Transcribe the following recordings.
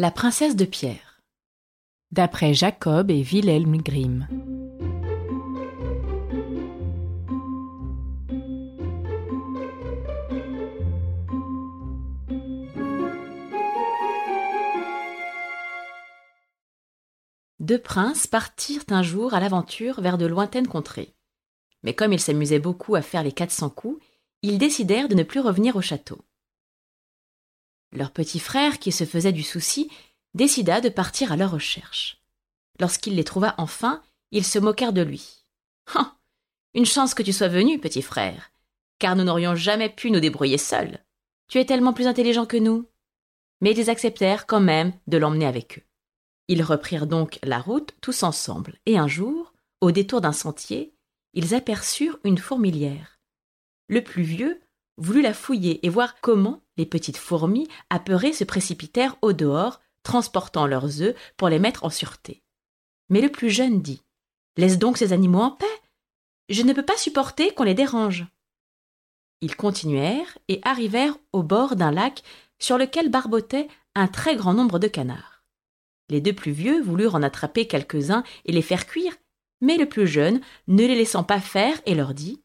La princesse de pierre. D'après Jacob et Wilhelm Grimm. Deux princes partirent un jour à l'aventure vers de lointaines contrées. Mais comme ils s'amusaient beaucoup à faire les quatre cents coups, ils décidèrent de ne plus revenir au château. Leur petit frère, qui se faisait du souci, décida de partir à leur recherche. Lorsqu'il les trouva enfin, ils se moquèrent de lui. Ah Une chance que tu sois venu, petit frère, car nous n'aurions jamais pu nous débrouiller seuls. Tu es tellement plus intelligent que nous. Mais ils acceptèrent quand même de l'emmener avec eux. Ils reprirent donc la route tous ensemble, et un jour, au détour d'un sentier, ils aperçurent une fourmilière. Le plus vieux voulut la fouiller et voir comment les petites fourmis apeurées se précipitèrent au dehors, transportant leurs œufs pour les mettre en sûreté. Mais le plus jeune dit Laisse donc ces animaux en paix. Je ne peux pas supporter qu'on les dérange. Ils continuèrent et arrivèrent au bord d'un lac sur lequel barbotait un très grand nombre de canards. Les deux plus vieux voulurent en attraper quelques-uns et les faire cuire, mais le plus jeune, ne les laissant pas faire, et leur dit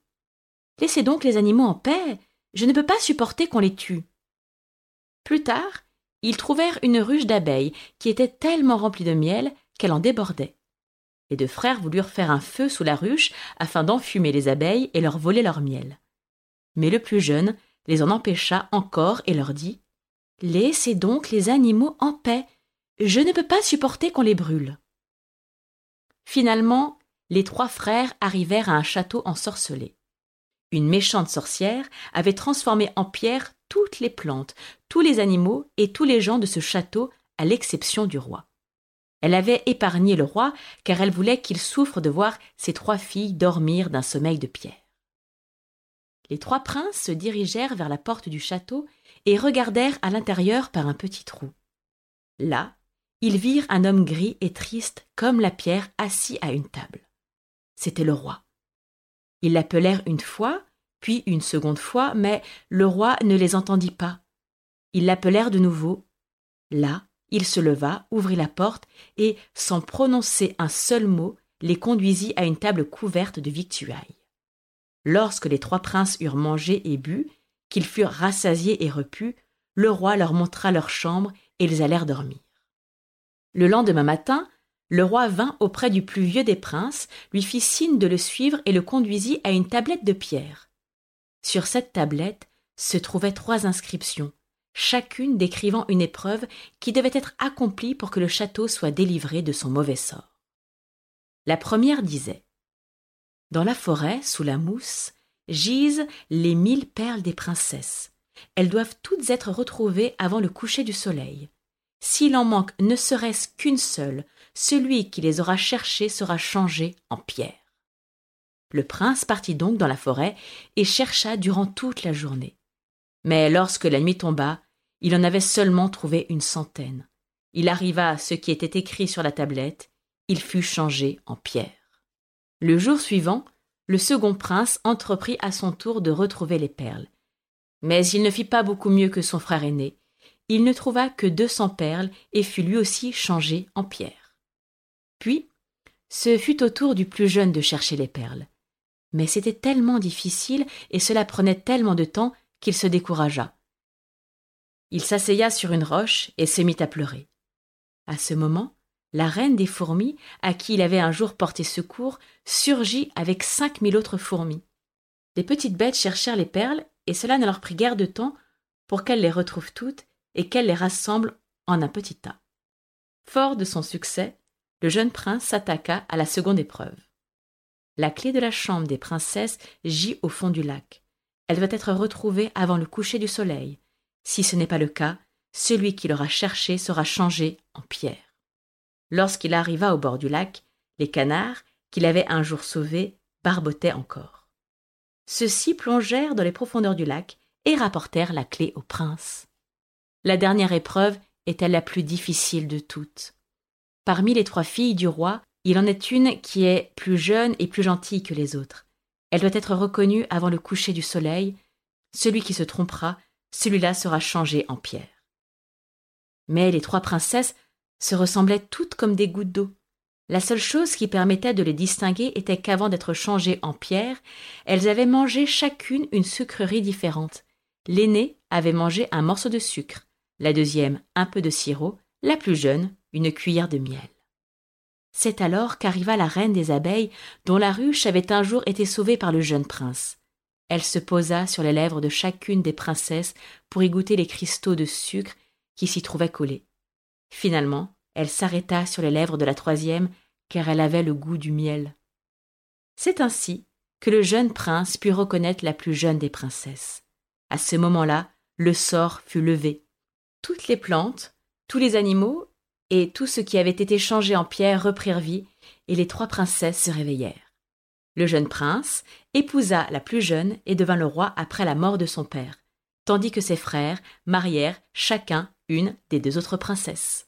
Laissez donc les animaux en paix, je ne peux pas supporter qu'on les tue. Plus tard, ils trouvèrent une ruche d'abeilles qui était tellement remplie de miel qu'elle en débordait. Les deux frères voulurent faire un feu sous la ruche afin d'enfumer les abeilles et leur voler leur miel. Mais le plus jeune les en empêcha encore et leur dit Laissez donc les animaux en paix. Je ne peux pas supporter qu'on les brûle. Finalement, les trois frères arrivèrent à un château ensorcelé. Une méchante sorcière avait transformé en pierre toutes les plantes, tous les animaux et tous les gens de ce château, à l'exception du roi. Elle avait épargné le roi, car elle voulait qu'il souffre de voir ses trois filles dormir d'un sommeil de pierre. Les trois princes se dirigèrent vers la porte du château et regardèrent à l'intérieur par un petit trou. Là, ils virent un homme gris et triste comme la pierre assis à une table. C'était le roi. Ils l'appelèrent une fois, puis une seconde fois, mais le roi ne les entendit pas. Ils l'appelèrent de nouveau. Là, il se leva, ouvrit la porte, et, sans prononcer un seul mot, les conduisit à une table couverte de victuailles. Lorsque les trois princes eurent mangé et bu, qu'ils furent rassasiés et repus, le roi leur montra leur chambre et ils allèrent dormir. Le lendemain matin, le roi vint auprès du plus vieux des princes, lui fit signe de le suivre et le conduisit à une tablette de pierre. Sur cette tablette se trouvaient trois inscriptions, chacune décrivant une épreuve qui devait être accomplie pour que le château soit délivré de son mauvais sort. La première disait Dans la forêt, sous la mousse, gisent les mille perles des princesses. Elles doivent toutes être retrouvées avant le coucher du soleil. S'il en manque ne serait-ce qu'une seule, celui qui les aura cherchées sera changé en pierre. Le prince partit donc dans la forêt et chercha durant toute la journée. Mais lorsque la nuit tomba, il en avait seulement trouvé une centaine. Il arriva à ce qui était écrit sur la tablette, il fut changé en pierre. Le jour suivant, le second prince entreprit à son tour de retrouver les perles. Mais il ne fit pas beaucoup mieux que son frère aîné. Il ne trouva que deux cents perles et fut lui aussi changé en pierre. Puis, ce fut au tour du plus jeune de chercher les perles. Mais c'était tellement difficile et cela prenait tellement de temps qu'il se découragea. Il s'asseya sur une roche et se mit à pleurer. À ce moment, la reine des fourmis, à qui il avait un jour porté secours, surgit avec cinq mille autres fourmis. Les petites bêtes cherchèrent les perles, et cela ne leur prit guère de temps pour qu'elles les retrouvent toutes et qu'elles les rassemblent en un petit tas. Fort de son succès, le jeune prince s'attaqua à la seconde épreuve. La clé de la chambre des princesses gît au fond du lac. Elle doit être retrouvée avant le coucher du soleil. Si ce n'est pas le cas, celui qui l'aura cherchée sera changé en pierre. Lorsqu'il arriva au bord du lac, les canards, qu'il avait un jour sauvés, barbotaient encore. Ceux-ci plongèrent dans les profondeurs du lac et rapportèrent la clé au prince. La dernière épreuve était la plus difficile de toutes. Parmi les trois filles du roi, il en est une qui est plus jeune et plus gentille que les autres. Elle doit être reconnue avant le coucher du soleil. Celui qui se trompera, celui-là sera changé en pierre. Mais les trois princesses se ressemblaient toutes comme des gouttes d'eau. La seule chose qui permettait de les distinguer était qu'avant d'être changées en pierre, elles avaient mangé chacune une sucrerie différente. L'aînée avait mangé un morceau de sucre, la deuxième un peu de sirop, la plus jeune une cuillère de miel. C'est alors qu'arriva la reine des abeilles, dont la ruche avait un jour été sauvée par le jeune prince. Elle se posa sur les lèvres de chacune des princesses pour y goûter les cristaux de sucre qui s'y trouvaient collés. Finalement, elle s'arrêta sur les lèvres de la troisième, car elle avait le goût du miel. C'est ainsi que le jeune prince put reconnaître la plus jeune des princesses. À ce moment-là, le sort fut levé. Toutes les plantes, tous les animaux et tout ce qui avait été changé en pierre reprirent vie, et les trois princesses se réveillèrent. Le jeune prince épousa la plus jeune et devint le roi après la mort de son père, tandis que ses frères marièrent chacun une des deux autres princesses.